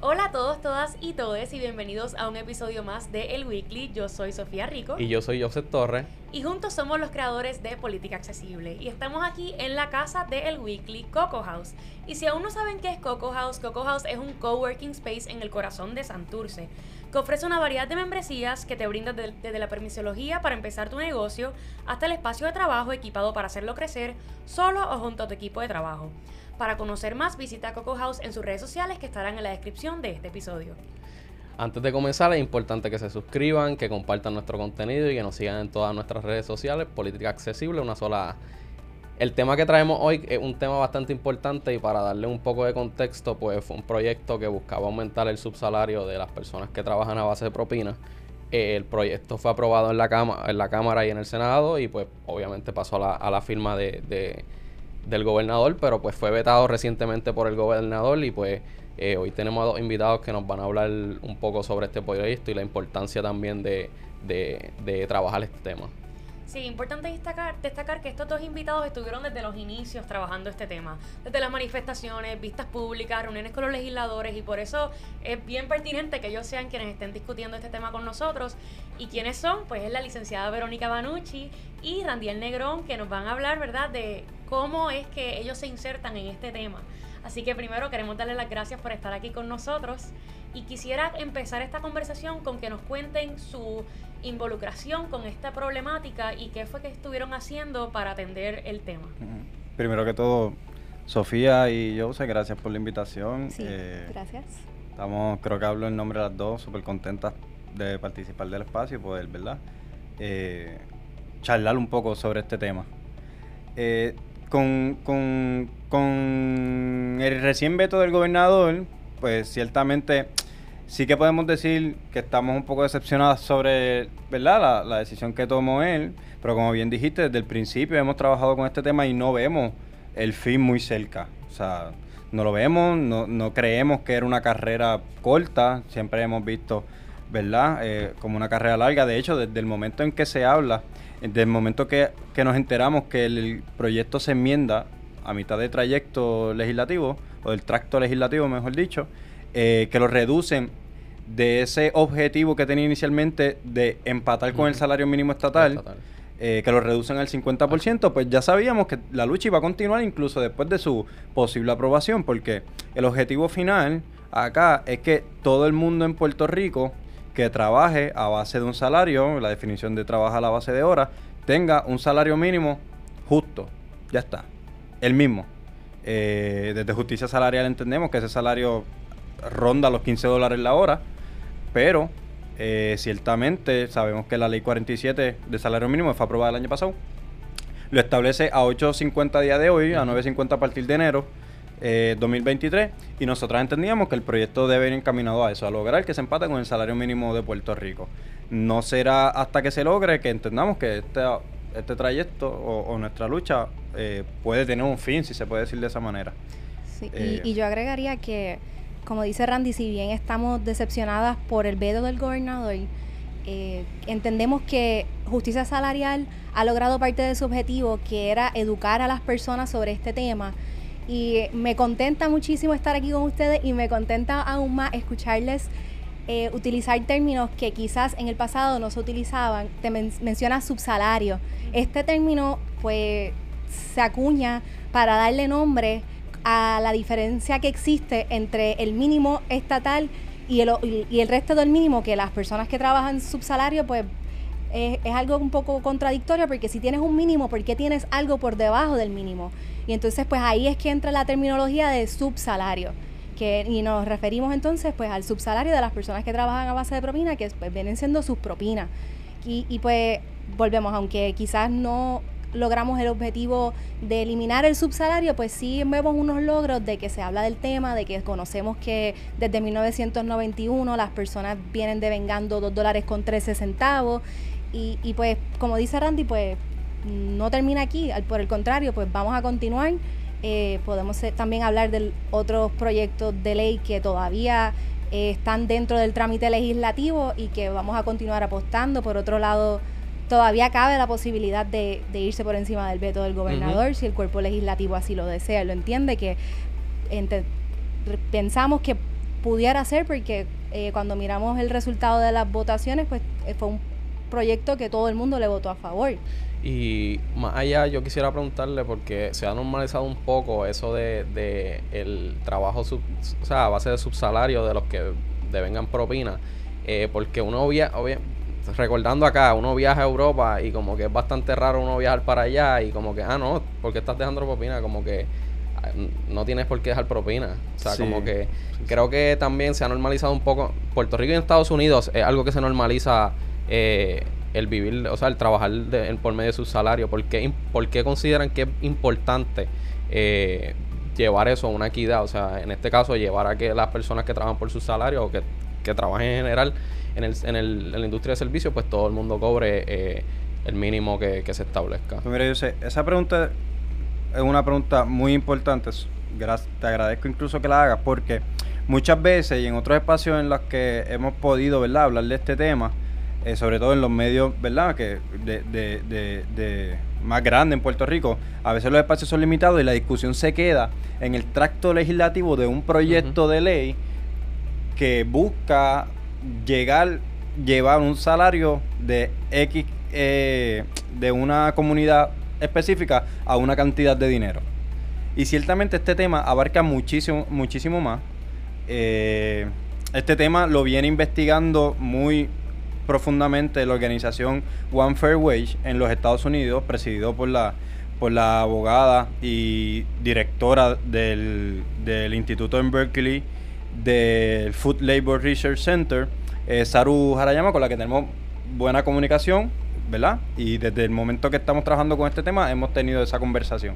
Hola a todos, todas y todes y bienvenidos a un episodio más de El Weekly. Yo soy Sofía Rico. Y yo soy Joseph Torres. Y juntos somos los creadores de Política Accesible. Y estamos aquí en la casa de El Weekly, Coco House. Y si aún no saben qué es Coco House, Coco House es un coworking space en el corazón de Santurce que ofrece una variedad de membresías que te brinda desde la permisología para empezar tu negocio hasta el espacio de trabajo equipado para hacerlo crecer solo o junto a tu equipo de trabajo. Para conocer más, visita Coco House en sus redes sociales que estarán en la descripción de este episodio. Antes de comenzar, es importante que se suscriban, que compartan nuestro contenido y que nos sigan en todas nuestras redes sociales. Política Accesible, una sola El tema que traemos hoy es un tema bastante importante y para darle un poco de contexto, pues fue un proyecto que buscaba aumentar el subsalario de las personas que trabajan a base de propinas. El proyecto fue aprobado en la, en la Cámara y en el Senado y pues obviamente pasó a la, firma de del gobernador, pero pues fue vetado recientemente por el gobernador y pues eh, hoy tenemos a dos invitados que nos van a hablar un poco sobre este proyecto y la importancia también de, de, trabajar este tema. Sí, importante destacar, destacar que estos dos invitados estuvieron desde los inicios trabajando este tema, desde las manifestaciones, vistas públicas, reuniones con los legisladores y por eso es bien pertinente que ellos sean quienes estén discutiendo este tema con nosotros. ¿Y quiénes son? Pues es la licenciada Verónica Banucci y Randiel Negrón que nos van a hablar, ¿verdad?, de cómo es que ellos se insertan en este tema. Así que primero queremos darles las gracias por estar aquí con nosotros y quisiera empezar esta conversación con que nos cuenten su involucración con esta problemática y qué fue que estuvieron haciendo para atender el tema. Primero que todo, Sofía y Jose, gracias por la invitación. Sí, eh, gracias. Estamos, creo que hablo en nombre de las dos, súper contentas de participar del espacio y poder, ¿verdad? Eh, charlar un poco sobre este tema. Eh, con, con, con el recién veto del gobernador, pues ciertamente sí que podemos decir que estamos un poco decepcionados sobre ¿verdad? La, decisión que tomó él, pero como bien dijiste, desde el principio hemos trabajado con este tema y no vemos el fin muy cerca. O sea, no lo vemos, no, no creemos que era una carrera corta, siempre hemos visto, ¿verdad? Eh, como una carrera larga. De hecho, desde el momento en que se habla desde el momento que, nos enteramos que el, proyecto se enmienda a mitad de trayecto legislativo, o del tracto legislativo, mejor dicho, eh, que lo reducen de ese objetivo que tenía inicialmente de empatar con el salario mínimo estatal, eh, que lo reducen al 50%, pues ya sabíamos que la lucha iba a continuar incluso después de su posible aprobación, porque el objetivo final acá es que todo el mundo en Puerto Rico que trabaje a base de un salario, la definición de trabajo a la base de horas, tenga un salario mínimo justo. Ya está. El mismo. Eh, desde justicia salarial entendemos que ese salario ronda los 15 dólares la hora, pero eh, ciertamente sabemos que la ley 47 de salario mínimo fue aprobada el año pasado. Lo establece a 8.50 a día de hoy, a 9.50 a partir de enero 2023 eh, y nosotros entendíamos que el proyecto debe ir encaminado a eso, a lograr que se empate con el salario mínimo de Puerto Rico. No será hasta que se logre que entendamos que este, este trayecto o, nuestra lucha eh, puede tener un fin, si se puede decir de esa manera. Sí, y, y, yo agregaría que, como dice Randy, si bien estamos decepcionadas por el veto del gobernador, eh, entendemos que justicia salarial ha logrado parte de su objetivo, que era educar a las personas sobre este tema y me contenta muchísimo estar aquí con ustedes y me contenta aún más escucharles eh, utilizar términos que quizás en el pasado no se utilizaban. Te menciona subsalario. Este término pues se acuña para darle nombre a la diferencia que existe entre el mínimo estatal y el, y el resto del mínimo que las personas que trabajan subsalario pues es, algo un poco contradictorio porque si tienes un mínimo, ¿por qué tienes algo por debajo del mínimo? Y entonces, pues ahí es que entra la terminología de subsalario. Que, y nos referimos entonces pues al subsalario de las personas que trabajan a base de propina, que pues, vienen siendo sus propinas. Y, y pues volvemos, aunque quizás no logramos el objetivo de eliminar el subsalario, pues sí vemos unos logros de que se habla del tema, de que conocemos que desde 1991 las personas vienen devengando 2 dólares con 13 centavos y, pues como dice Randy, pues no termina aquí, por el contrario, pues vamos a continuar. Eh, podemos también hablar de otros proyectos de ley que todavía eh, están dentro del trámite legislativo y que vamos a continuar apostando. Por otro lado, todavía cabe la posibilidad de, irse por encima del veto del gobernador si el cuerpo legislativo así lo desea, lo entiende, que pensamos que pudiera ser porque eh, cuando miramos el resultado de las votaciones, pues eh, fue un proyecto que todo el mundo le votó a favor. Y más allá, yo quisiera preguntarle, porque se ha normalizado un poco eso de, de el trabajo, sub, o sea, a base de subsalario de los que devengan propina, eh, porque uno obvia, recordando acá, uno viaja a Europa y como que es bastante raro uno viajar para allá y como que, ah, no, ¿por qué estás dejando propina? Como que ah, no tienes por qué dejar propina. O sea, como que creo que también se ha normalizado un poco. Puerto Rico y Estados Unidos es algo que se normaliza eh, el vivir, o sea, el trabajar por medio de su salario. ¿Por qué, por qué consideran que es importante eh, llevar eso a una equidad? O sea, en este caso, llevar a que las personas que trabajan por su salario o que, que trabajen en general en, el, en, el, en la industria de servicios, pues todo el mundo cobre eh, el mínimo que, se establezca. Pues mira, yo sé, esa pregunta es una pregunta muy importante. te agradezco incluso que la hagas porque muchas veces y en otros espacios en los que hemos podido ¿verdad? hablar de este tema, eh, sobre todo en los medios ¿verdad? que de, de, de, más grandes en Puerto Rico, a veces los espacios son limitados y la discusión se queda en el tracto legislativo de un proyecto de ley que busca llegar, llevar un salario de X eh, de una comunidad específica a una cantidad de dinero. Y ciertamente este tema abarca muchísimo, muchísimo más. Eh, este tema lo viene investigando muy profundamente la organización One Fair Wage en los Estados Unidos, presidido por la, por la abogada y directora del, del instituto en Berkeley, del Food Labor Research Center, eh, Saru Harayama, con la que tenemos buena comunicación, ¿verdad? Y desde el momento que estamos trabajando con este tema hemos tenido esa conversación.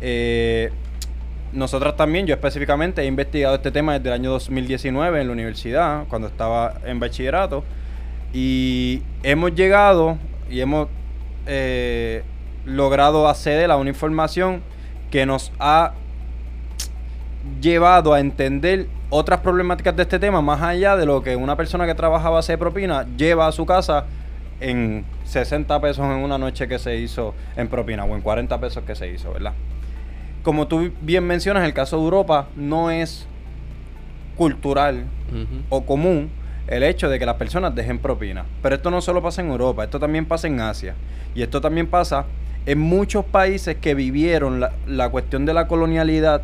Eh, nosotros también, yo específicamente he investigado este tema desde el año 2019 en la universidad, cuando estaba en bachillerato, y hemos llegado y hemos eh, logrado acceder a una información que nos ha llevado a entender otras problemáticas de este tema más allá de lo que una persona que trabaja a base de propina lleva a su casa en 60 pesos en una noche que se hizo en propina o en 40 pesos que se hizo, ¿verdad? Como tú bien mencionas, el caso de Europa no es cultural o común el hecho de que las personas dejen propina. Pero esto no solo pasa en Europa, esto también pasa en Asia. Y esto también pasa en muchos países que vivieron la, la cuestión de la colonialidad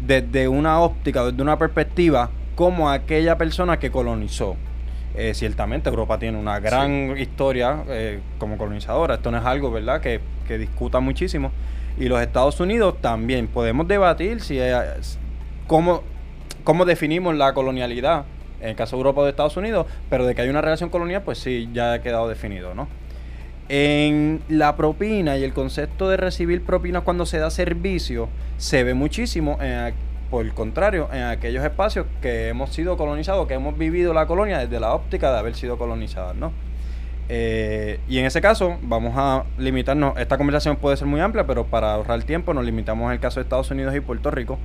desde una óptica, desde una perspectiva, como aquella persona que colonizó. Eh, ciertamente Europa tiene una gran historia eh, como colonizadora, esto no es algo, ¿verdad?, que, que, discuta muchísimo. Y los Estados Unidos también, podemos debatir si cómo, cómo definimos la colonialidad, en el caso de Europa o de Estados Unidos, pero de que hay una relación colonial, pues sí, ya ha quedado definido, ¿no? En la propina y el concepto de recibir propinas cuando se da servicio se ve muchísimo, por el contrario, en aquellos espacios que hemos sido colonizados, que hemos vivido la colonia desde la óptica de haber sido colonizadas, ¿no? Eh, y en ese caso, vamos a limitarnos. Esta conversación puede ser muy amplia, pero para ahorrar tiempo, nos limitamos al caso de Estados Unidos y Puerto Rico.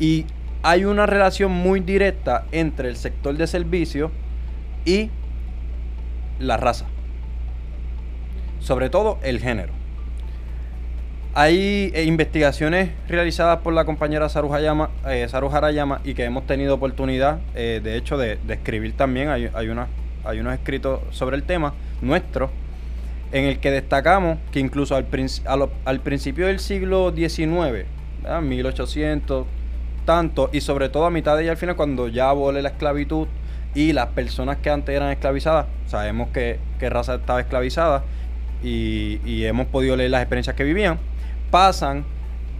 Y hay una relación muy directa entre el sector de servicio y la raza sobre todo el género. Hay eh, investigaciones realizadas por la compañera Saru, eh, Harayama y que hemos tenido oportunidad, eh, de hecho, de, escribir también. Hay, hay, hay unos escritos sobre el tema nuestro, en el que destacamos que incluso al, principio del siglo XIX, 1800, tanto, y sobre todo a mitad de ella al final, cuando ya abole la esclavitud y las personas que antes eran esclavizadas, sabemos que, que raza estaba esclavizada, y, hemos podido leer las experiencias que vivían, pasan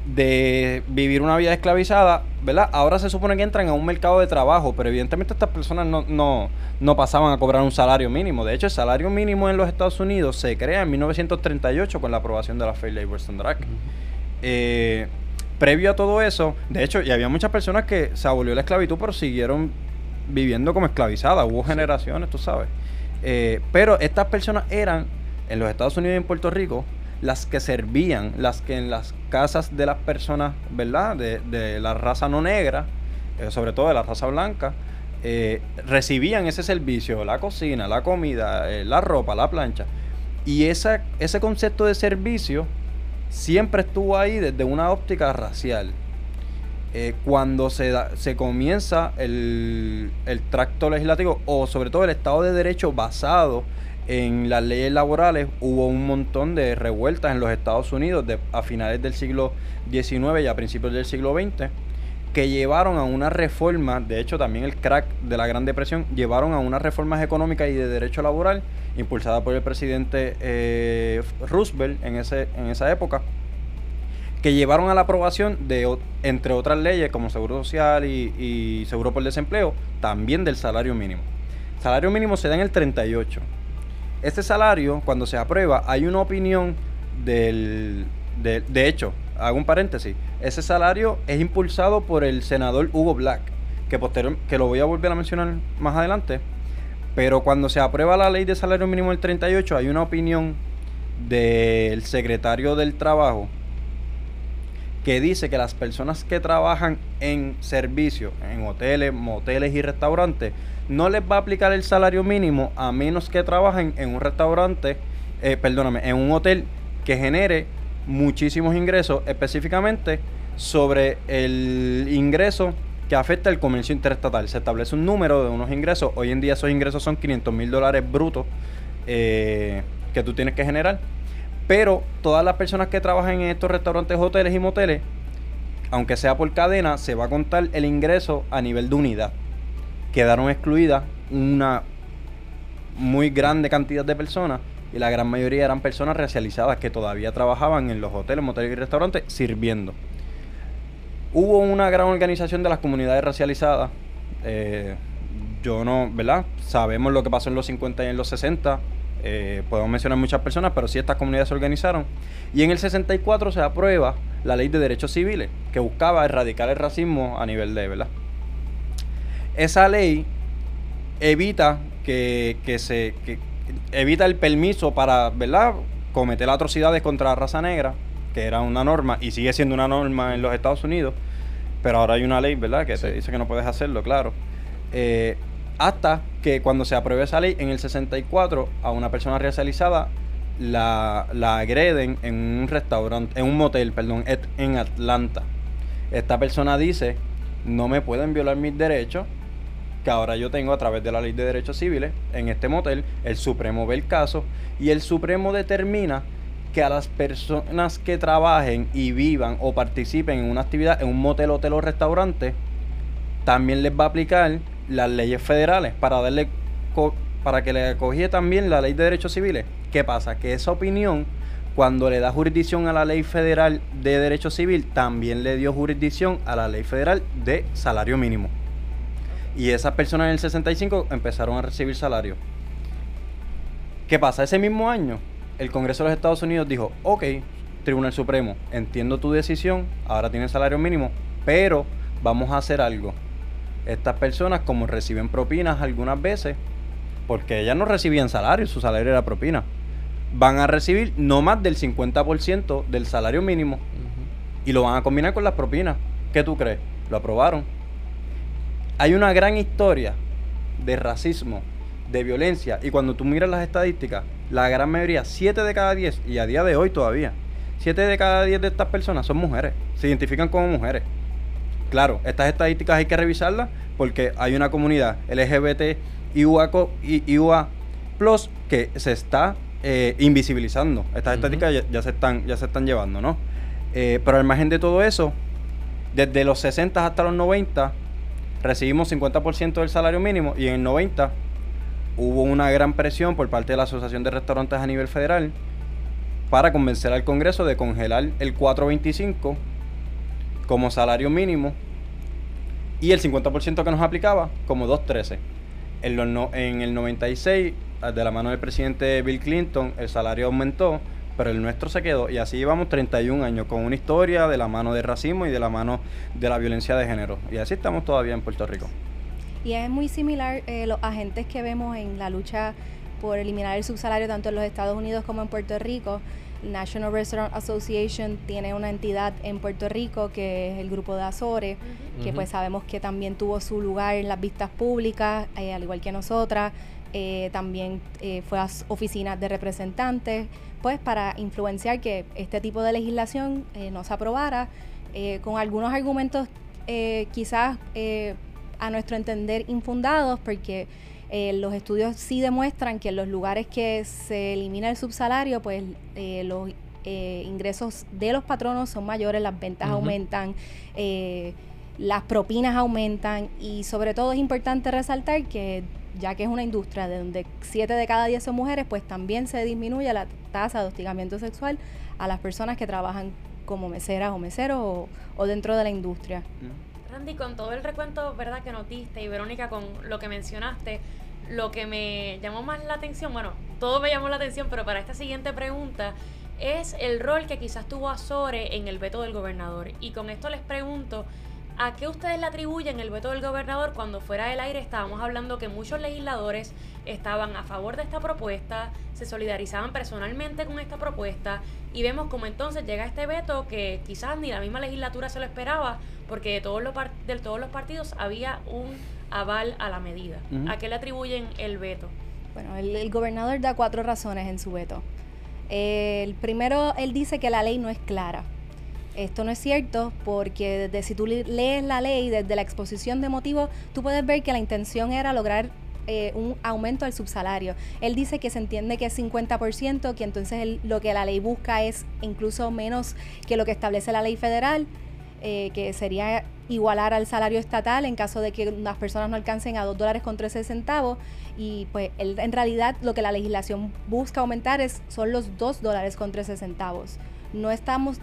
de vivir una vida esclavizada, ¿verdad? Ahora se supone que entran a un mercado de trabajo, pero evidentemente estas personas no, no, no, pasaban a cobrar un salario mínimo. De hecho, el salario mínimo en los Estados Unidos se crea en 1938 con la aprobación de la Fair Labor Standard Act. Eh, previo a todo eso, de hecho, y había muchas personas que se abolió la esclavitud, pero siguieron viviendo como esclavizadas. Hubo generaciones, tú sabes. Eh, pero estas personas eran en los Estados Unidos y en Puerto Rico, las que servían, las que en las casas de las personas, ¿verdad? De, la raza no negra, eh, sobre todo de la raza blanca, eh, recibían ese servicio, la cocina, la comida, eh, la ropa, la plancha. Y ese concepto de servicio siempre estuvo ahí desde una óptica racial. cuando se, se comienza el, el tracto legislativo o sobre todo el Estado de Derecho basado en las leyes laborales, hubo un montón de revueltas en los Estados Unidos a finales del siglo XIX y a principios del siglo XX que llevaron a una reforma, de hecho también el crack de la Gran Depresión, llevaron a unas reformas económicas y de derecho laboral impulsada por el presidente eh, Roosevelt en, ese, en esa época, que llevaron a la aprobación de, entre otras leyes como Seguro Social y, Seguro por Desempleo, también del salario mínimo. Salario mínimo se da en el 38. Este salario, cuando se aprueba, hay una opinión del... De, de hecho, hago un paréntesis, ese salario es impulsado por el senador Hugo Black, que, posterior, que lo voy a volver a mencionar más adelante, pero cuando se aprueba la ley de salario mínimo del 38 hay una opinión del secretario del trabajo que dice que las personas que trabajan en servicio, en hoteles, moteles y restaurantes, no les va a aplicar el salario mínimo a menos que trabajen en un restaurante, eh, perdóname, en un hotel que genere muchísimos ingresos, específicamente sobre el ingreso que afecta el comercio interestatal. Se establece un número de unos ingresos. Hoy en día esos ingresos son 500 mil dólares brutos eh, que tú tienes que generar. Pero todas las personas que trabajan en estos restaurantes, hoteles y moteles, aunque sea por cadena, se va a contar el ingreso a nivel de unidad. Quedaron excluidas una muy grande cantidad de personas y la gran mayoría eran personas racializadas que todavía trabajaban en los hoteles, moteles y restaurantes sirviendo. Hubo una gran organización de las comunidades racializadas. Eh, yo no, ¿verdad? Sabemos lo que pasó en los 50 y en los 60. Eh, podemos mencionar muchas personas, pero sí estas comunidades se organizaron. Y en el 64 se aprueba la ley de derechos civiles, que buscaba erradicar el racismo a nivel de, ¿verdad? Esa ley evita que, que se, evita el permiso para, ¿verdad?, cometer atrocidades contra la raza negra, que era una norma y sigue siendo una norma en los Estados Unidos, pero ahora hay una ley, ¿verdad?, que se dice que no puedes hacerlo, claro. Eh, hasta que cuando se apruebe esa ley en el 64 a una persona racializada la, la agreden en un restaurante, en un motel, perdón, en Atlanta. Esta persona dice, no me pueden violar mis derechos, que ahora yo tengo a través de la ley de derechos civiles en este motel, el Supremo ve el caso y el Supremo determina que a las personas que trabajen y vivan o participen en una actividad en un motel, hotel o restaurante, también les va a aplicar las leyes federales para darle para que le acogiera también la ley de derechos civiles. ¿Qué pasa? Que esa opinión, cuando le da jurisdicción a la ley federal de derecho civil, también le dio jurisdicción a la ley federal de salario mínimo. Y esas personas en el 65 empezaron a recibir salario. ¿Qué pasa? Ese mismo año, el Congreso de los Estados Unidos dijo, ok, Tribunal Supremo, entiendo tu decisión, ahora tienes salario mínimo, pero vamos a hacer algo. Estas personas, como reciben propinas algunas veces, porque ellas no recibían salario, su salario era propina, van a recibir no más del 50% del salario mínimo y lo van a combinar con las propinas. ¿Qué tú crees? Lo aprobaron hay una gran historia de racismo, de violencia, y cuando tú miras las estadísticas, la gran mayoría, 7 de cada 10, y a día de hoy todavía, 7 de cada 10 de estas personas son mujeres, se identifican como mujeres. Claro, estas estadísticas hay que revisarlas porque hay una comunidad LGBT y UA Plus que se está eh, invisibilizando. Estas estadísticas ya, se están, ya se están llevando, ¿no? Eh, pero al margen de todo eso, desde los 60 hasta los 90, recibimos 50% del salario mínimo y en el 90 hubo una gran presión por parte de la Asociación de Restaurantes a nivel federal para convencer al Congreso de congelar el 425 como salario mínimo y el 50% que nos aplicaba como 213. En, en el 96, de la mano del presidente Bill Clinton, el salario aumentó pero el nuestro se quedó y así llevamos 31 años con una historia de la mano del racismo y de la mano de la violencia de género. Y así estamos todavía en Puerto Rico. Y es muy similar eh, los agentes que vemos en la lucha por eliminar el subsalario tanto en los Estados Unidos como en Puerto Rico. National Restaurant Association tiene una entidad en Puerto Rico que es el grupo de Azores, que pues sabemos que también tuvo su lugar en las vistas públicas, eh, al igual que nosotras. Eh, también fue a oficinas de representantes, pues para influenciar que este tipo de legislación eh, no se aprobara, eh, con algunos argumentos eh, quizás eh, a nuestro entender infundados porque eh, los estudios sí demuestran que en los lugares que se elimina el subsalario, pues los ingresos de los patronos son mayores, las ventas aumentan, las propinas aumentan y sobre todo es importante resaltar que ya que es una industria de donde 7 de cada 10 son mujeres, pues también se disminuye la tasa de hostigamiento sexual a las personas que trabajan como meseras o meseros o, dentro de la industria. Randy, con todo el recuento verdad que notiste y Verónica con lo que mencionaste, lo que me llamó más la atención, bueno, todo me llamó la atención, pero para esta siguiente pregunta es el rol que quizás tuvo Azore en el veto del gobernador. Y con esto les pregunto, ¿A qué ustedes le atribuyen el veto del gobernador cuando fuera del aire estábamos hablando que muchos legisladores estaban a favor de esta propuesta, se solidarizaban personalmente con esta propuesta y vemos como entonces llega este veto que quizás ni la misma legislatura se lo esperaba porque de todos los, de todos los partidos había un aval a la medida. ¿A qué le atribuyen el veto? Bueno, el, gobernador da cuatro razones en su veto. el primero, él dice que la ley no es clara esto no es cierto porque desde si tú lees la ley desde la exposición de motivos, tú puedes ver que la intención era lograr eh, un aumento del subsalario. Él dice que se entiende que es 50%, que entonces lo que la ley busca es incluso menos que lo que establece la ley federal, eh, que sería igualar al salario estatal en caso de que las personas no alcancen a 2 dólares con 13 centavos. Y pues en realidad lo que la legislación busca aumentar es, son los 2 dólares con 13 centavos. No estamos,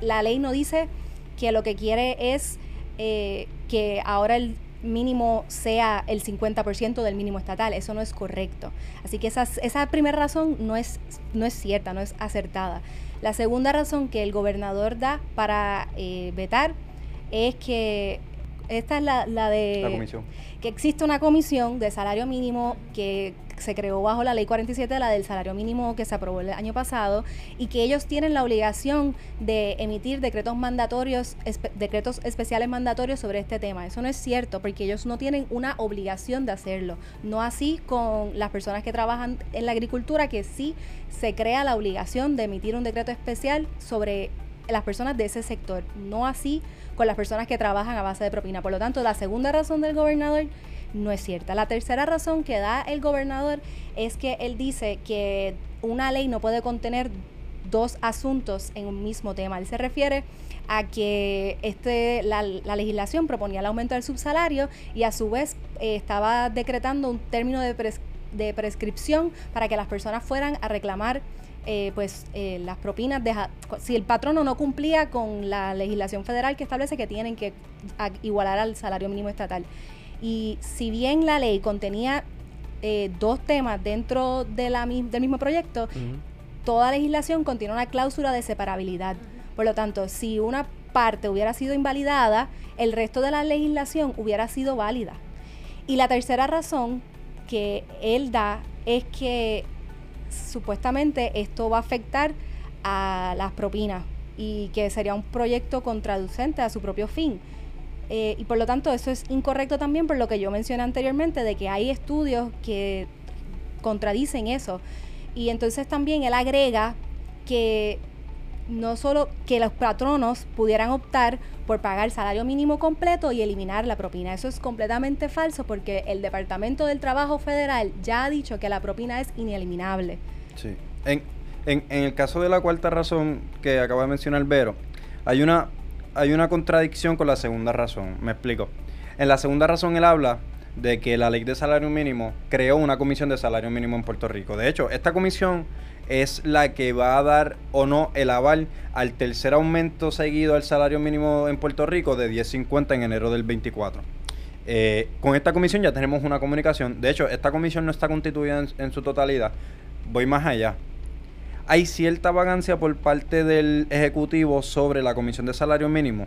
la ley no dice que lo que quiere es eh, que ahora el mínimo sea el 50% del mínimo estatal. Eso no es correcto. Así que esa, esa primera razón no es, no es cierta, no es acertada. La segunda razón que el gobernador da para eh, vetar es que esta es la, la de... La comisión. Que existe una comisión de salario mínimo que se creó bajo la ley 47, la del salario mínimo que se aprobó el año pasado, y que ellos tienen la obligación de emitir decretos mandatorios, decretos especiales mandatorios sobre este tema. Eso no es cierto, porque ellos no tienen una obligación de hacerlo. No así con las personas que trabajan en la agricultura, que sí se crea la obligación de emitir un decreto especial sobre las personas de ese sector. No así con las personas que trabajan a base de propina. Por lo tanto, la segunda razón del gobernador no es cierta. La tercera razón que da el gobernador es que él dice que una ley no puede contener dos asuntos en un mismo tema. Él se refiere a que este, la, legislación proponía el aumento del subsalario y a su vez eh, estaba decretando un término de, de, prescripción para que las personas fueran a reclamar eh, pues eh, las propinas de, si el patrono no cumplía con la legislación federal que establece que tienen que igualar al salario mínimo estatal. Y si bien la ley contenía eh, dos temas dentro de la, del mismo proyecto, toda legislación contiene una cláusula de separabilidad. Por lo tanto, si una parte hubiera sido invalidada, el resto de la legislación hubiera sido válida. Y la tercera razón que él da es que supuestamente esto va a afectar a las propinas y que sería un proyecto contraducente a su propio fin. Eh, y por lo tanto eso es incorrecto también por lo que yo mencioné anteriormente de que hay estudios que contradicen eso. Y entonces también él agrega que no solo que los patronos pudieran optar por pagar salario mínimo completo y eliminar la propina. Eso es completamente falso porque el Departamento del Trabajo Federal ya ha dicho que la propina es ineliminable. Sí. En, en, el caso de la cuarta razón que acaba de mencionar Vero, hay una hay una contradicción con la segunda razón. Me explico. En la segunda razón él habla de que la ley de salario mínimo creó una comisión de salario mínimo en Puerto Rico. De hecho, esta comisión es la que va a dar o no el aval al tercer aumento seguido al salario mínimo en Puerto Rico de 10.50 en enero del 24. Eh, con esta comisión ya tenemos una comunicación. De hecho, esta comisión no está constituida en su totalidad. Voy más allá hay cierta vagancia por parte del Ejecutivo sobre la Comisión de Salario Mínimo.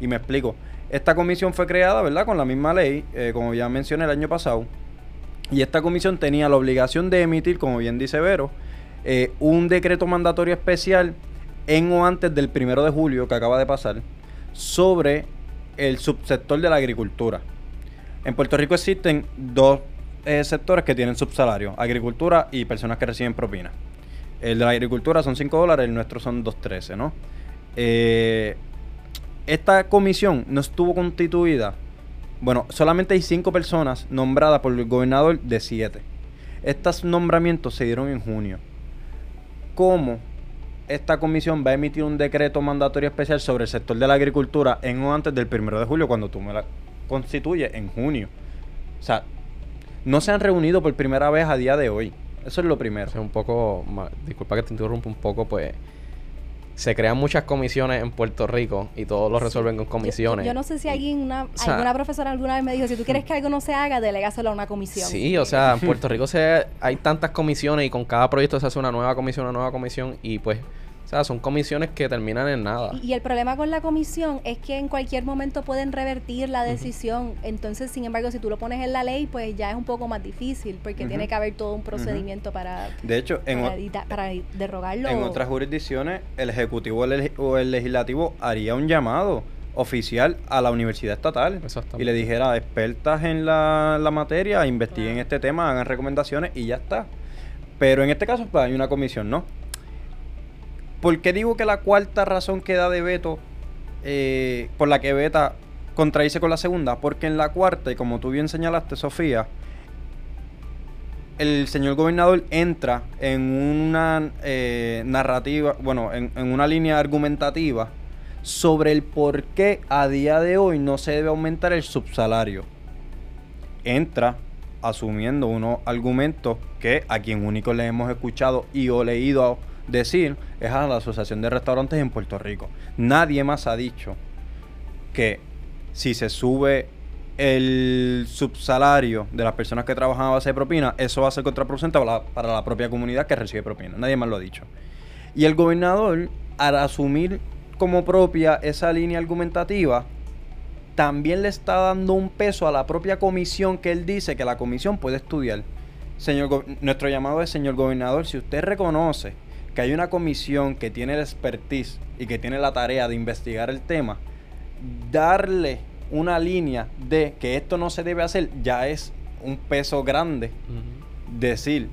Y me explico. Esta comisión fue creada, ¿verdad? Con la misma ley, eh, como ya mencioné el año pasado. Y esta comisión tenía la obligación de emitir, como bien dice Vero, eh, un decreto mandatorio especial en o antes del primero de julio que acaba de pasar sobre el subsector de la agricultura. En Puerto Rico existen dos eh, sectores que tienen subsalario, agricultura y personas que reciben propinas. El de la agricultura son 5 dólares, el nuestro son 2.13, ¿no? Eh, esta comisión no estuvo constituida. Bueno, solamente hay cinco personas nombradas por el gobernador de siete. Estos nombramientos se dieron en junio. ¿Cómo esta comisión va a emitir un decreto mandatorio especial sobre el sector de la agricultura en o antes del primero de julio, cuando tú me la constituyes en junio? O sea, no se han reunido por primera vez a día de hoy. Eso es lo primero. Es un poco, disculpa que te interrumpa un poco, pues se crean muchas comisiones en Puerto Rico y todos lo resuelven con comisiones. Yo, no sé si alguien, una, alguna profesora alguna vez me dijo, si tú quieres que algo no se haga, delégaselo a una comisión. Sí, o sea, en Puerto Rico se, hay tantas comisiones y con cada proyecto se hace una nueva comisión, una nueva comisión y pues o sea, son comisiones que terminan en nada. Y, el problema con la comisión es que en cualquier momento pueden revertir la decisión. Entonces, sin embargo, si tú lo pones en la ley, pues ya es un poco más difícil, porque tiene que haber todo un procedimiento para, de hecho, en para, derrogarlo. En otras jurisdicciones, el Ejecutivo o el Legislativo haría un llamado oficial a la universidad estatal y le dijera expertas en la, materia, investiguen este tema, hagan recomendaciones y ya está. Pero en este caso, pues hay una comisión, ¿no? ¿Por qué digo que la cuarta razón que da de veto, eh, por la que veta contradice con la segunda? Porque en la cuarta, y como tú bien señalaste, Sofía, el señor gobernador entra en una eh, narrativa, bueno, en, en, una línea argumentativa sobre el por qué a día de hoy no se debe aumentar el subsalario. Entra asumiendo unos argumentos que a quien único le hemos escuchado y o leído decir es a la Asociación de Restaurantes en Puerto Rico. Nadie más ha dicho que si se sube el subsalario de las personas que trabajan a base de propina, eso va a ser contraproducente para la, propia comunidad que recibe propina. Nadie más lo ha dicho. Y el gobernador, al asumir como propia esa línea argumentativa, también le está dando un peso a la propia comisión que él dice que la comisión puede estudiar. Señor, nuestro llamado es, señor gobernador, si usted reconoce que hay una comisión que tiene el expertise y que tiene la tarea de investigar el tema, darle una línea de que esto no se debe hacer ya es un peso grande. Decir,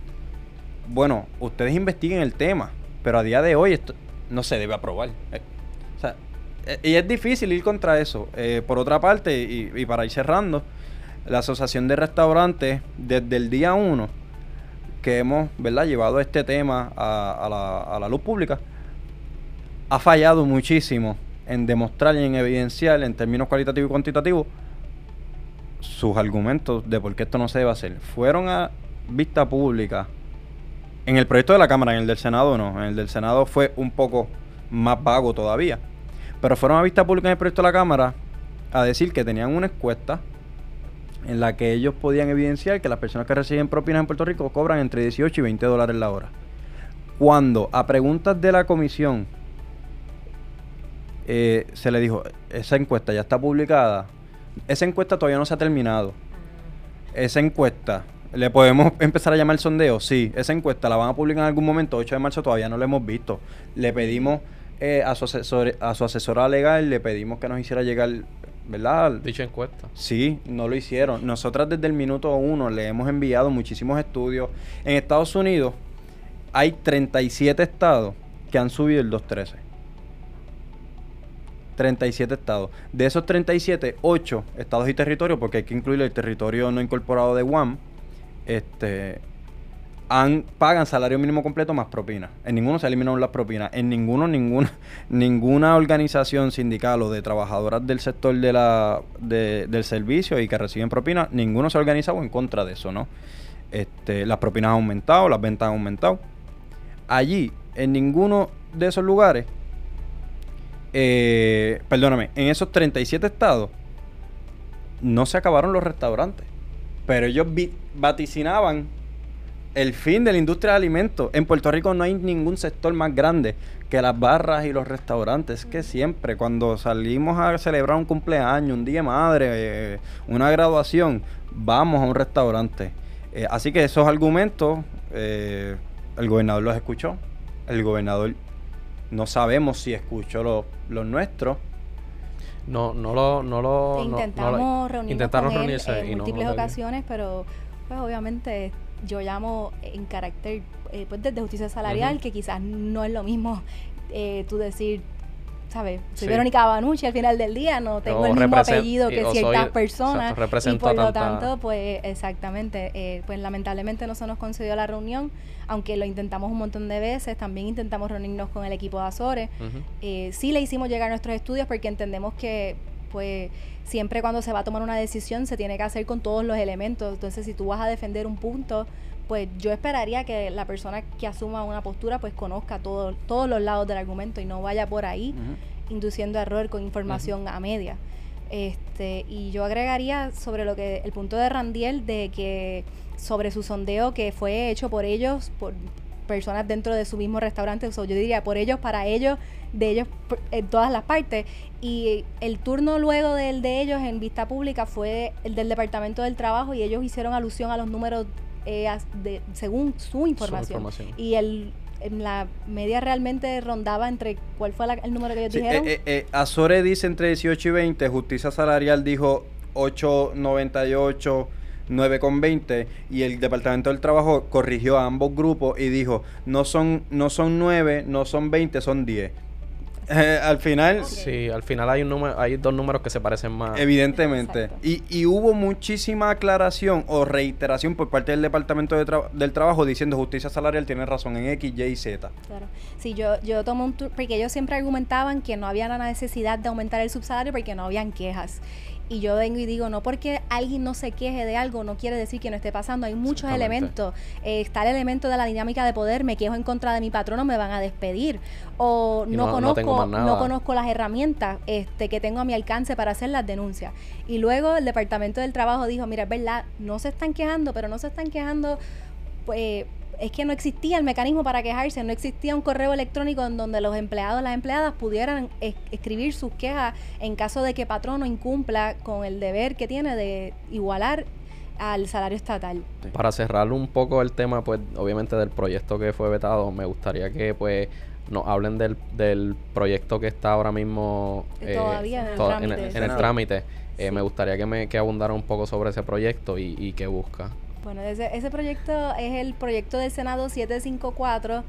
bueno, ustedes investiguen el tema, pero a día de hoy esto no se debe aprobar. Eh, o sea, eh, y es difícil ir contra eso. Eh, por otra parte, y, y, para ir cerrando, la Asociación de Restaurantes, desde el día 1, que hemos ¿verdad? llevado este tema a, la, luz pública, ha fallado muchísimo en demostrar y en evidenciar en términos cualitativos y cuantitativos sus argumentos de por qué esto no se debe hacer. Fueron a vista pública en el proyecto de la Cámara, en el del Senado no, en el del Senado fue un poco más vago todavía, pero fueron a vista pública en el proyecto de la Cámara a decir que tenían una encuesta en la que ellos podían evidenciar que las personas que reciben propinas en Puerto Rico cobran entre 18 y 20 dólares la hora. Cuando a preguntas de la comisión eh, se le dijo, esa encuesta ya está publicada, esa encuesta todavía no se ha terminado. Esa encuesta, ¿le podemos empezar a llamar sondeo? Sí, esa encuesta la van a publicar en algún momento, 8 de marzo todavía no la hemos visto. Le pedimos eh, a, su a su asesora legal, le pedimos que nos hiciera llegar ¿verdad? Dicha encuesta. Sí, no lo hicieron. Nosotras desde el minuto uno le hemos enviado muchísimos estudios. En Estados Unidos hay 37 estados que han subido el 213. 37 estados. De esos 37, 8 estados y territorios, porque hay que incluir el territorio no incorporado de Guam, este, pagan salario mínimo completo más propina. En ninguno se eliminaron las propinas. En ninguno, ninguna, ninguna organización sindical o de trabajadoras del sector de la, del servicio y que reciben propinas, ninguno se ha organizado en contra de eso, ¿no? Este, las propinas han aumentado, las ventas han aumentado. Allí, en ninguno de esos lugares, eh, perdóname, en esos 37 estados, no se acabaron los restaurantes. Pero ellos vaticinaban el fin de la industria de alimentos. En Puerto Rico no hay ningún sector más grande que las barras y los restaurantes. que siempre cuando salimos a celebrar un cumpleaños, un día de madre, eh, una graduación, vamos a un restaurante. Eh, así que esos argumentos, eh, el gobernador los escuchó. El gobernador no sabemos si escuchó los nuestros. No, no lo, no lo, intentamos reunirnos en múltiples ocasiones, pero pues obviamente yo llamo en carácter, eh, pues desde justicia salarial, que quizás no es lo mismo eh, tú decir ¿sabes? Soy Verónica Banucci al final del día, no tengo el mismo apellido que ciertas personas. y por lo tanto, pues exactamente, eh, pues lamentablemente no se nos concedió la reunión, aunque lo intentamos un montón de veces, también intentamos reunirnos con el equipo de Azores. Eh, sí le hicimos llegar nuestros estudios porque entendemos que pues siempre cuando se va a tomar una decisión se tiene que hacer con todos los elementos. Entonces, si tú vas a defender un punto, pues yo esperaría que la persona que asuma una postura pues conozca todo, todos los lados del argumento y no vaya por ahí induciendo error con información a media. Este, y yo agregaría sobre lo que el punto de Randiel de que sobre su sondeo que fue hecho por ellos, por personas dentro de su mismo restaurante, o yo diría por ellos, para ellos, de ellos en todas las partes. Y el turno luego del de ellos en vista pública fue el del Departamento del Trabajo y ellos hicieron alusión a los números eh, de, según su información. Y el en la media realmente rondaba entre cuál fue el número que ellos dijeron. Eh, eh, Azore dice entre 18 y 20, justicia salarial dijo 898 9,20 y el Departamento del Trabajo corrigió a ambos grupos y dijo, no son, no son 9, no son 20, son 10. Eh, al final... Sí, al final hay, un número, hay dos números que se parecen más. Evidentemente. Y, y, hubo muchísima aclaración o reiteración por parte del Departamento del Trabajo diciendo justicia salarial tiene razón en X, Y y Z. Claro. Sí, yo, yo tomo un... Porque ellos siempre argumentaban que no había la necesidad de aumentar el subsalario porque no habían quejas y yo vengo y digo, no porque alguien no se queje de algo, no quiere decir que no esté pasando. Hay muchos elementos. Eh, está el elemento de la dinámica de poder, me quejo en contra de mi patrono, me van a despedir. O no, conozco, no, conozco las herramientas este, que tengo a mi alcance para hacer las denuncias. Y luego el Departamento del Trabajo dijo, mira, es verdad, no se están quejando, pero no se están quejando pues es que no existía el mecanismo para quejarse, no existía un correo electrónico en donde los empleados y las empleadas pudieran escribir sus quejas en caso de que patrono incumpla con el deber que tiene de igualar al salario estatal. Para cerrar un poco el tema, pues obviamente del proyecto que fue vetado, me gustaría que pues nos hablen del, del proyecto que está ahora mismo eh, todavía en el trámite. Eh, me gustaría que me que abundara un poco sobre ese proyecto y, y qué busca. Bueno, ese, ese proyecto es el proyecto del Senado 754.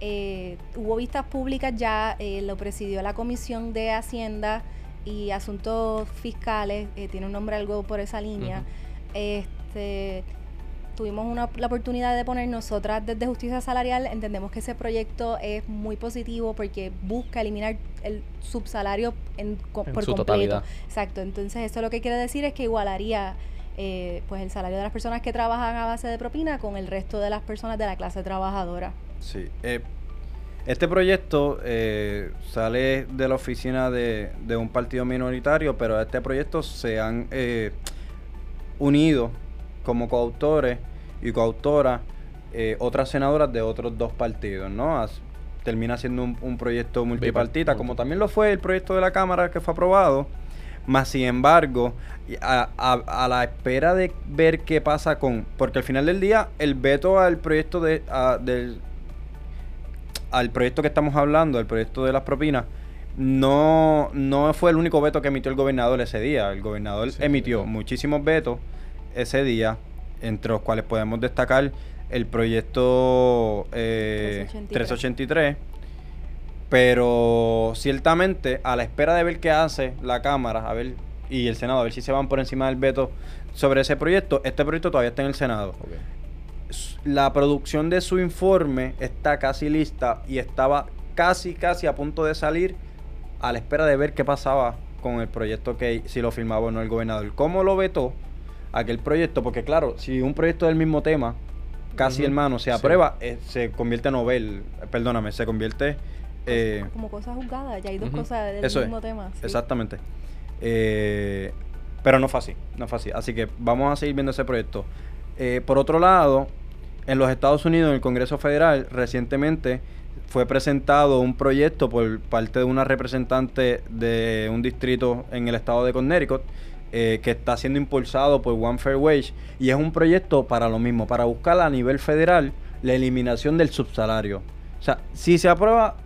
Eh, hubo vistas públicas ya, eh, lo presidió la Comisión de Hacienda y Asuntos Fiscales, eh, tiene un nombre algo por esa línea. Este tuvimos una, la oportunidad de poner nosotras desde justicia salarial, entendemos que ese proyecto es muy positivo porque busca eliminar el subsalario en, por completo. Totalidad. Exacto, entonces eso lo que quiere decir es que igualaría eh, pues el salario de las personas que trabajan a base de propina con el resto de las personas de la clase trabajadora. Sí. Eh, este proyecto eh, sale de la oficina de, un partido minoritario, pero a este proyecto se han unido como coautores y coautoras otras senadoras de otros dos partidos, ¿no? termina siendo un, proyecto multipartita, como también lo fue el proyecto de la Cámara que fue aprobado más sin embargo, a, a, la espera de ver qué pasa con. Porque al final del día, el veto al proyecto de. del, al proyecto que estamos hablando, el proyecto de las propinas, no, no fue el único veto que emitió el gobernador ese día. El gobernador emitió muchísimos vetos ese día, entre los cuales podemos destacar el proyecto eh, 383 pero ciertamente, a la espera de ver qué hace la Cámara a ver, y el Senado, a ver si se van por encima del veto sobre ese proyecto, este proyecto todavía está en el Senado. La producción de su informe está casi lista y estaba casi, casi a punto de salir a la espera de ver qué pasaba con el proyecto que si lo firmaba o no el gobernador. ¿Cómo lo vetó aquel proyecto? Porque claro, si un proyecto del mismo tema, casi hermano, se aprueba, eh, se convierte en novel, perdóname, se convierte eh, como cosas juzgadas, ya hay dos cosas del mismo tema. Exactamente. Eh, pero no fue así, no fue así. Así que vamos a seguir viendo ese proyecto. Eh, por otro lado, en los Estados Unidos, en el Congreso Federal, recientemente fue presentado un proyecto por parte de una representante de un distrito en el estado de Connecticut que está siendo impulsado por One Fair Wage y es un proyecto para lo mismo, para buscar a nivel federal la eliminación del subsalario. O sea, si se aprueba,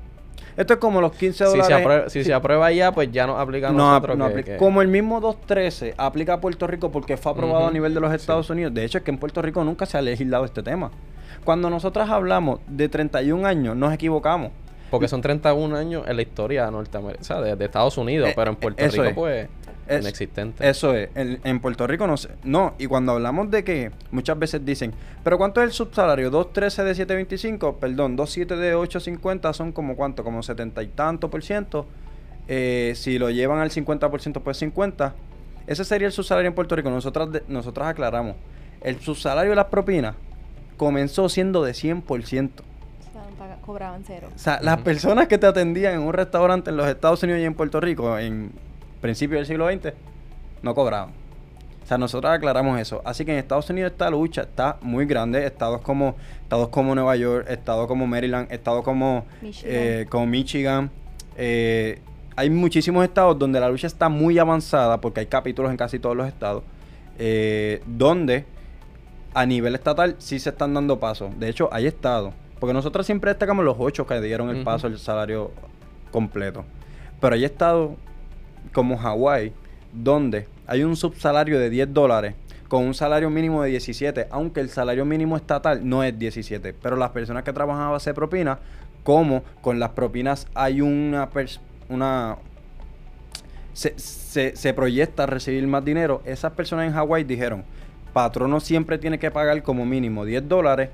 esto es como los 15 dólares. Si se aprueba, si se aprueba ya, pues ya no aplica a nosotros. No aplica. Como el mismo 213 aplica a Puerto Rico porque fue aprobado a nivel de los Estados Unidos. De hecho, es que en Puerto Rico nunca se ha legislado este tema. Cuando nosotros hablamos de 31 años, nos equivocamos. Porque son 31 años en la historia norteamericana, o sea, de, de Estados Unidos, Eh, pero en Puerto Rico, es. pues, Es- inexistente. Eso es, en, en Puerto Rico no sé. No, y cuando hablamos de que muchas veces dicen, pero ¿cuánto es el subsalario? 2.13 de 7.25, perdón, 2.7 de 8.50 son como cuánto, como 70 y tanto por ciento. Eh, si lo llevan al 50%, pues 50. Ese sería el subsalario en Puerto Rico. Nosotras, de- nosotras aclaramos, el subsalario de las propinas comenzó siendo de 100%. O sea, paga- cobraban cero. O sea, las personas que te atendían en un restaurante en los Estados Unidos y en Puerto Rico en principios del siglo XX no cobraban. O sea, nosotros aclaramos eso. Así que en Estados Unidos esta lucha está muy grande. Estados como, estados como Nueva York, estados como Maryland, estados como Michigan. eh, como Michigan. eh, hay muchísimos estados donde la lucha está muy avanzada porque hay capítulos en casi todos los estados. eh, donde a nivel estatal sí se están dando pasos. De hecho, hay estados. Porque nosotros siempre destacamos los ocho que dieron el paso al salario completo. Pero hay estados como Hawái, donde hay un subsalario de 10 dólares con un salario mínimo de 17, aunque el salario mínimo estatal no es 17. Pero las personas que trabajan a base de propina, como con las propinas hay una... una se, se, se proyecta recibir más dinero, esas personas en Hawái dijeron, patrono siempre tiene que pagar como mínimo 10 dólares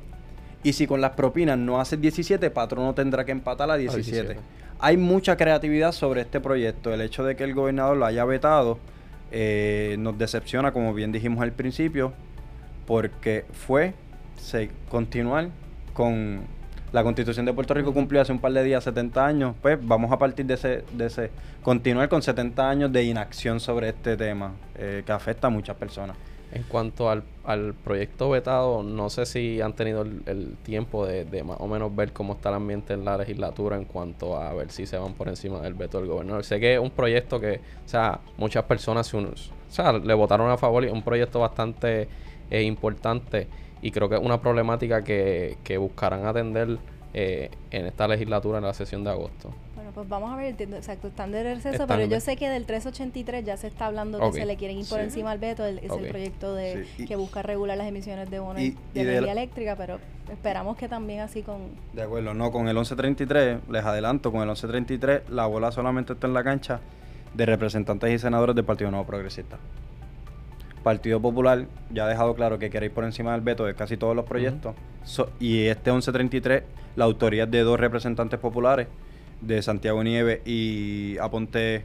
y si con las propinas no hace 17, patrono tendrá que empatar a 17. 17. Hay mucha creatividad sobre este proyecto. El hecho de que el gobernador lo haya vetado eh, nos decepciona, como bien dijimos al principio, porque fue se, continuar con la constitución de Puerto Rico cumplió hace un par de días 70 años, pues vamos a partir de ese, de ese continuar con 70 años de inacción sobre este tema eh, que afecta a muchas personas. En cuanto al, al proyecto vetado, no sé si han tenido el, el tiempo de, de más o menos ver cómo está el ambiente en la legislatura en cuanto a ver si se van por encima del veto del gobernador. Sé que es un proyecto que, o sea, muchas personas se o sea, le votaron a favor y es un proyecto bastante eh, importante y creo que es una problemática que, que buscarán atender eh, en esta legislatura en la sesión de agosto. Pues vamos a ver, entiendo, exacto, están de receso, Están pero yo sé que del 383 ya se está hablando Ok. que se le quieren ir por Sí. encima al veto, el- es el proyecto de Sí, y- que busca regular las emisiones de bonos y- de energía eléctrica, pero esperamos que también así con... De acuerdo, no, con el 1133, les adelanto, con el 1133 la bola solamente está en la cancha de representantes y senadores del Partido Nuevo Progresista. Partido Popular ya ha dejado claro que quiere ir por encima del veto de casi todos los proyectos. So- y este 1133, la autoría es de dos representantes populares, de Santiago Nieves y Aponte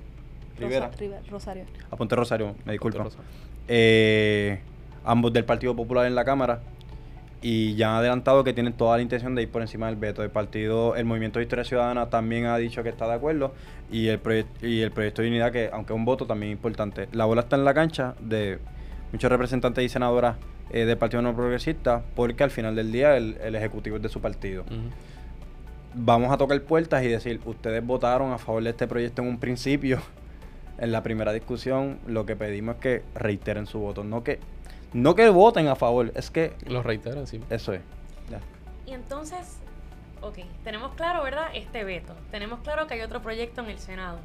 Rivera. Rosa- River- Rosario. Aponte Rosario, me disculpo. Eh, ambos del Partido Popular en la Cámara y ya han adelantado que tienen toda la intención de ir por encima del veto. El partido, el Movimiento de Historia Ciudadana también ha dicho que está de acuerdo y el, y el Proyecto de Unidad, que aunque es un voto también es importante. La bola está en la cancha de muchos representantes y senadoras eh, del Partido No Progresista porque al final del día el, el Ejecutivo es de su partido. Vamos a tocar puertas y decir, ustedes votaron a favor de este proyecto en un principio. En la primera discusión lo que pedimos es que reiteren su voto, no que no que voten a favor, es que Lo reitero encima. eso es. Ya. Y entonces, ok, tenemos claro, ¿verdad? Este veto. Tenemos claro que hay otro proyecto en el Senado.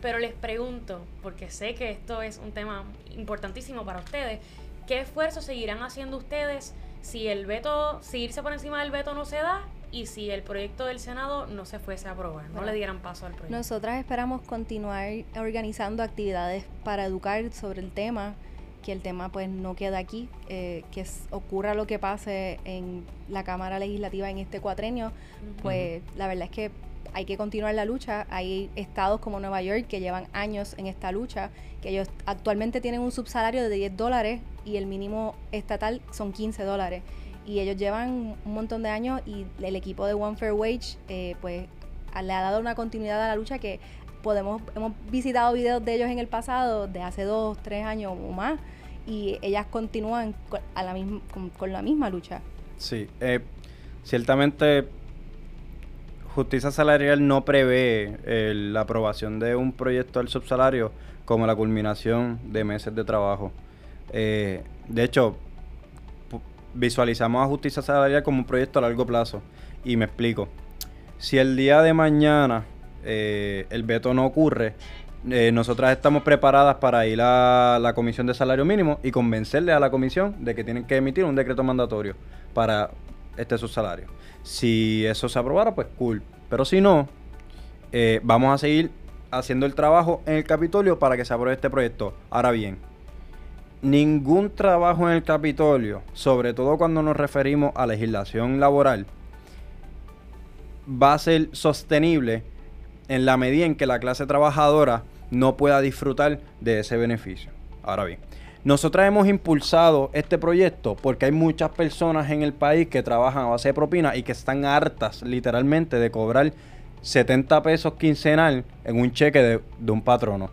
Pero les pregunto, porque sé que esto es un tema importantísimo para ustedes, ¿qué esfuerzos seguirán haciendo ustedes si el veto, si irse por encima del veto no se da y si el proyecto del Senado no se fuese a aprobar, no le dieran paso al proyecto? Nosotras esperamos continuar organizando actividades para educar sobre el tema, que el tema pues no quede aquí, eh, que ocurra lo que pase en la Cámara Legislativa en este cuatrenio, pues la verdad es que hay que continuar la lucha. Hay estados como Nueva York que llevan años en esta lucha, que ellos actualmente tienen un subsalario de 10 dólares y el mínimo estatal son 15 dólares. Y ellos llevan un montón de años y el equipo de One Fair Wage eh, pues le ha dado una continuidad a la lucha que podemos hemos visitado videos de ellos en el pasado de hace dos tres años o más y ellas continúan co- a la misma, con, con la misma lucha Sí, eh, ciertamente justicia salarial no prevé eh, la aprobación de un proyecto del subsalario como la culminación de meses de trabajo. De hecho, visualizamos a justicia salarial como un proyecto a largo plazo. Y me explico. Si el día de mañana eh, el veto no ocurre, eh, nosotras estamos preparadas para ir a la comisión de salario mínimo y convencerle a la comisión de que tienen que emitir un decreto mandatorio para este subsalario. Si eso se aprobara, pues cool. Pero si no, eh, vamos a seguir haciendo el trabajo en el Capitolio para que se apruebe este proyecto. Ahora bien, ningún trabajo en el Capitolio, sobre todo cuando nos referimos a legislación laboral, va a ser sostenible en la medida en que la clase trabajadora no pueda disfrutar de ese beneficio. Ahora bien, nosotros hemos impulsado este proyecto porque hay muchas personas en el país que trabajan a base de propina y que están hartas literalmente de cobrar 70 pesos quincenal en un cheque de, de un patrono.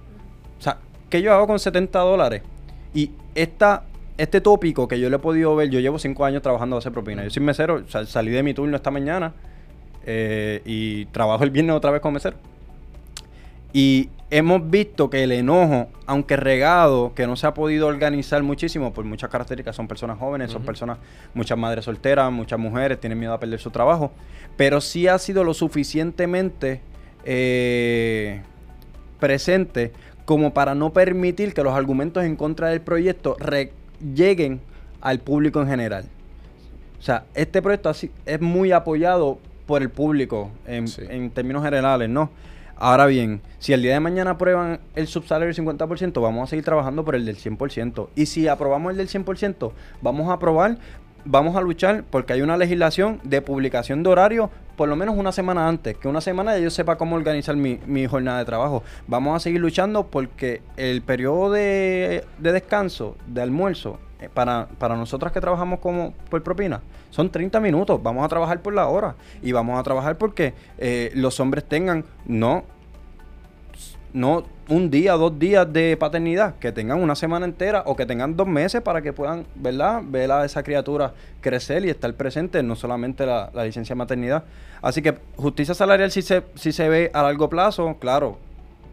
O sea, ¿qué yo hago con 70 dólares? Y esta, este tópico que yo le he podido ver, yo llevo 5 años trabajando a de propina. Yo soy mesero, salí de mi turno esta mañana eh, y trabajo el viernes otra vez con mesero. Y hemos visto que el enojo, aunque regado, que no se ha podido organizar muchísimo por muchas características, son personas jóvenes, son personas, muchas madres solteras, muchas mujeres tienen miedo a perder su trabajo, pero sí ha sido lo suficientemente eh, presente como para no permitir que los argumentos en contra del proyecto lleguen al público en general. O sea, este proyecto es muy apoyado por el público en, en términos generales, ¿no? Ahora bien, si el día de mañana aprueban el subsalario del 50%, vamos a seguir trabajando por el del 100%. Y si aprobamos el del 100%, vamos a aprobar, vamos a luchar porque hay una legislación de publicación de horario por lo menos una semana antes, que una semana yo sepa cómo organizar mi, jornada de trabajo. Vamos a seguir luchando porque el periodo de, descanso, de almuerzo, eh, para, para nosotras que trabajamos como por propina, son 30 minutos. Vamos a trabajar por la hora. Y vamos a trabajar porque eh, los hombres tengan no, no un día, dos días de paternidad, que tengan una semana entera o que tengan dos meses para que puedan, ¿verdad?, ver a esa criatura crecer y estar presente, no solamente la, licencia de maternidad. Así que justicia salarial si se, si se ve a largo plazo, claro,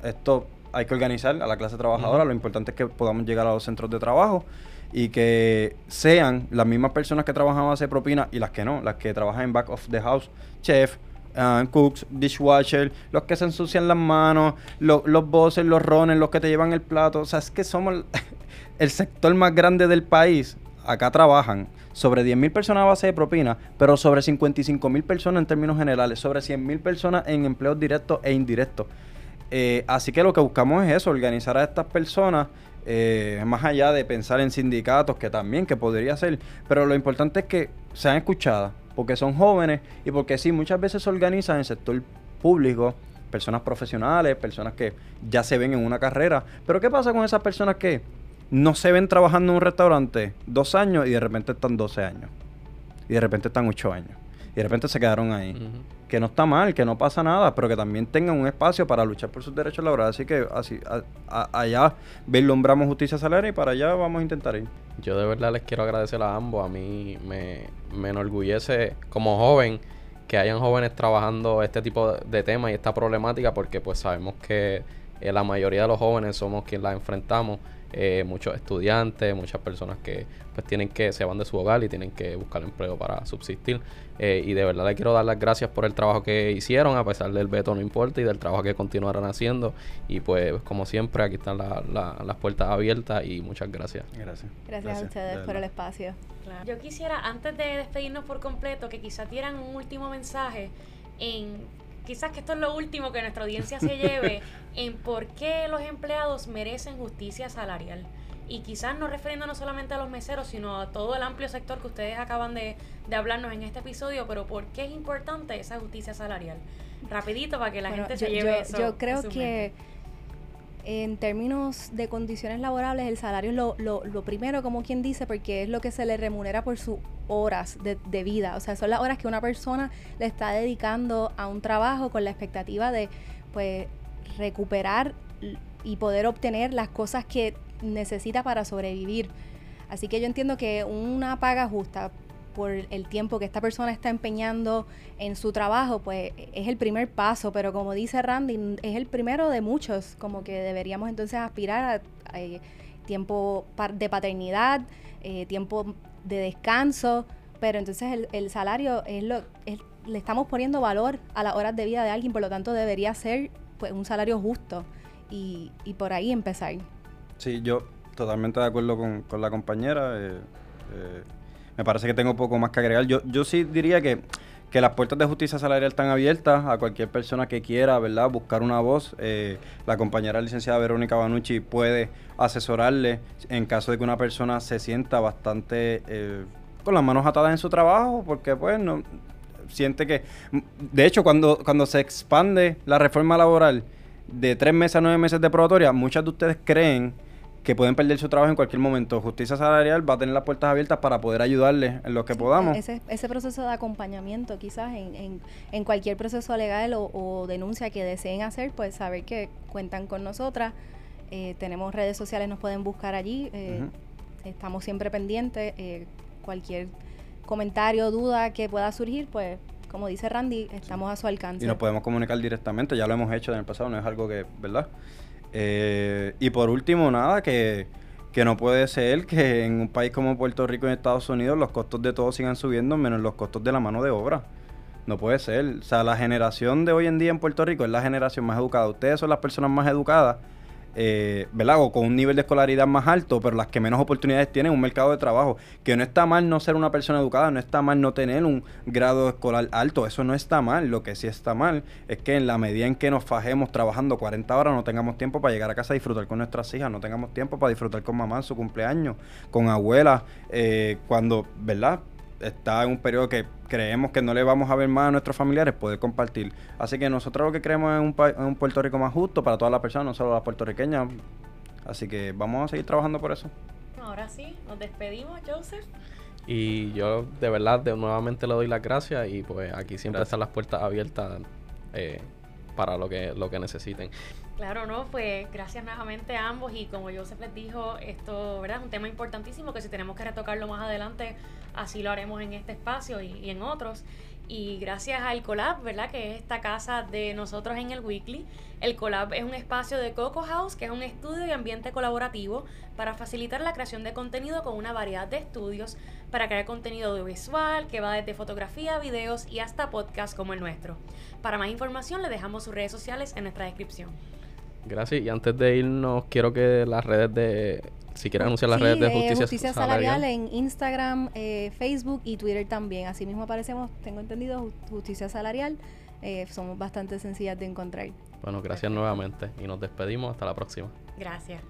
esto hay que organizar a la clase trabajadora, lo importante es que podamos llegar a los centros de trabajo y que sean las mismas personas que trabajan a base propina y las que no, las que trabajan en back of the house, chef, uh, cooks, dishwasher, los que se ensucian las manos, los bosses, los rones, los que te llevan el plato. O sea, es que somos el, sector más grande del país. Acá trabajan sobre 10.000 personas a base de propina, pero sobre 55.000 personas en términos generales, sobre 100.000 personas en empleos directos e indirectos. Eh, así que lo que buscamos es eso, organizar a estas personas eh, más allá de pensar en sindicatos, que también, que podría ser, pero lo importante es que sean escuchadas, porque son jóvenes y porque sí, muchas veces se organizan en el sector público, personas profesionales, personas que ya se ven en una carrera, pero ¿qué pasa con esas personas que no se ven trabajando en un restaurante dos años y de repente están 12 años? Y de repente están 8 años. Y de repente se quedaron ahí que no está mal, que no pasa nada, pero que también tengan un espacio para luchar por sus derechos laborales. Así que así allá vislumbramos justicia salarial y para allá vamos a intentar ir. Yo de verdad les quiero agradecer a ambos. A mí me, me enorgullece como joven que hayan jóvenes trabajando este tipo de temas y esta problemática porque pues sabemos que eh, la mayoría de los jóvenes somos quienes la enfrentamos eh, muchos estudiantes, muchas personas que pues tienen que, se van de su hogar y tienen que buscar empleo para subsistir. Eh, y de verdad le quiero dar las gracias por el trabajo que hicieron, a pesar del veto no importa y del trabajo que continuarán haciendo. Y pues como siempre, aquí están las puertas abiertas y muchas gracias. Gracias. Gracias, a ustedes por el espacio. Yo quisiera, antes de despedirnos por completo, que quizás dieran un último mensaje en quizás que esto es lo último que nuestra audiencia se lleve en por qué los empleados merecen justicia salarial. Y quizás no refiriéndonos solamente a los meseros, sino a todo el amplio sector que ustedes acaban de, hablarnos en este episodio, pero por qué es importante esa justicia salarial. Rapidito para que la gente se lleve eso. Yo creo que en términos de condiciones laborables, el salario es lo, lo, lo, primero, como quien dice, porque es lo que se le remunera por sus horas de, de, vida. O sea, son las horas que una persona le está dedicando a un trabajo con la expectativa de, pues, recuperar y poder obtener las cosas que necesita para sobrevivir. Así que yo entiendo que una paga justa por el tiempo que esta persona está empeñando en su trabajo, pues es el primer paso, pero como dice Randy, es el primero de muchos, como que deberíamos entonces aspirar a, eh, tiempo de paternidad, eh, tiempo de descanso, pero entonces el, salario es lo, le estamos poniendo valor a las horas de vida de alguien, por lo tanto debería ser pues un salario justo y, y por ahí empezar. Sí, yo totalmente de acuerdo con, con la compañera. Eh, me parece que tengo poco más que agregar. Yo, yo sí diría que, que las puertas de justicia salarial están abiertas a cualquier persona que quiera, ¿verdad? Buscar una voz. Eh, la compañera licenciada Verónica Banucci puede asesorarle en caso de que una persona se sienta bastante eh, con las manos atadas en su trabajo, porque pues no siente que... De hecho, cuando, cuando se expande la reforma laboral de tres meses a nueve meses de probatoria, muchas de ustedes creen que pueden perder su trabajo en cualquier momento. Justicia Salarial va a tener las puertas abiertas para poder ayudarles en lo que podamos. Ese, ese proceso de acompañamiento, quizás en, en, cualquier proceso legal o, denuncia que deseen hacer, pues saber que cuentan con nosotras. Eh, tenemos redes sociales, nos pueden buscar allí. Eh, estamos siempre pendientes. Eh, cualquier comentario, duda que pueda surgir, pues como dice Randy, estamos a su alcance. Y nos podemos comunicar directamente, ya lo hemos hecho en el pasado, no es algo que, ¿verdad? Eh, y por último, nada, que, no puede ser que en un país como Puerto Rico y Estados Unidos los costos de todo sigan subiendo menos los costos de la mano de obra. No puede ser. O sea, la generación de hoy en día en Puerto Rico es la generación más educada. Ustedes son las personas más educadas eh, ¿verdad? O con un nivel de escolaridad más alto, pero las que menos oportunidades tienen un mercado de trabajo. Que no está mal no ser una persona educada, no está mal no tener un grado escolar alto, eso no está mal. Lo que sí está mal es que en la medida en que nos fajemos trabajando 40 horas, no tengamos tiempo para llegar a casa a disfrutar con nuestras hijas, no tengamos tiempo para disfrutar con mamá en su cumpleaños, con abuela, eh, cuando, ¿verdad? Está en un periodo que creemos que no le vamos a ver más a nuestros familiares, poder compartir. Así que nosotros lo que creemos es un, un Puerto Rico más justo para todas las personas, no solo las puertorriqueñas. Así que vamos a seguir trabajando por eso. Ahora sí, nos despedimos, Joseph. Y yo de verdad de, nuevamente le doy las gracias y pues aquí siempre están las puertas abiertas eh, para lo que, lo que necesiten. Claro, no, pues gracias nuevamente a ambos y como Joseph les dijo, esto ¿verdad? es un tema importantísimo que si tenemos que retocarlo más adelante, así lo haremos en este espacio y, en otros. Y gracias al Colab, ¿verdad? Que es esta casa de nosotros en el Weekly. El Colab es un espacio de Coco House, que es un estudio y ambiente colaborativo para facilitar la creación de contenido con una variedad de estudios para crear contenido audiovisual que va desde fotografía, videos y hasta podcast como el nuestro. Para más información le dejamos sus redes sociales en nuestra descripción. Gracias. Y antes de irnos, quiero que las redes de. Si quieren anunciar las redes de Justicia, justicia salarial, en Instagram, eh, Facebook y Twitter también. Así mismo aparecemos, tengo entendido, Justicia Salarial. Eh, somos bastante sencillas de encontrar. Bueno, gracias nuevamente y nos despedimos. Hasta la próxima. Gracias.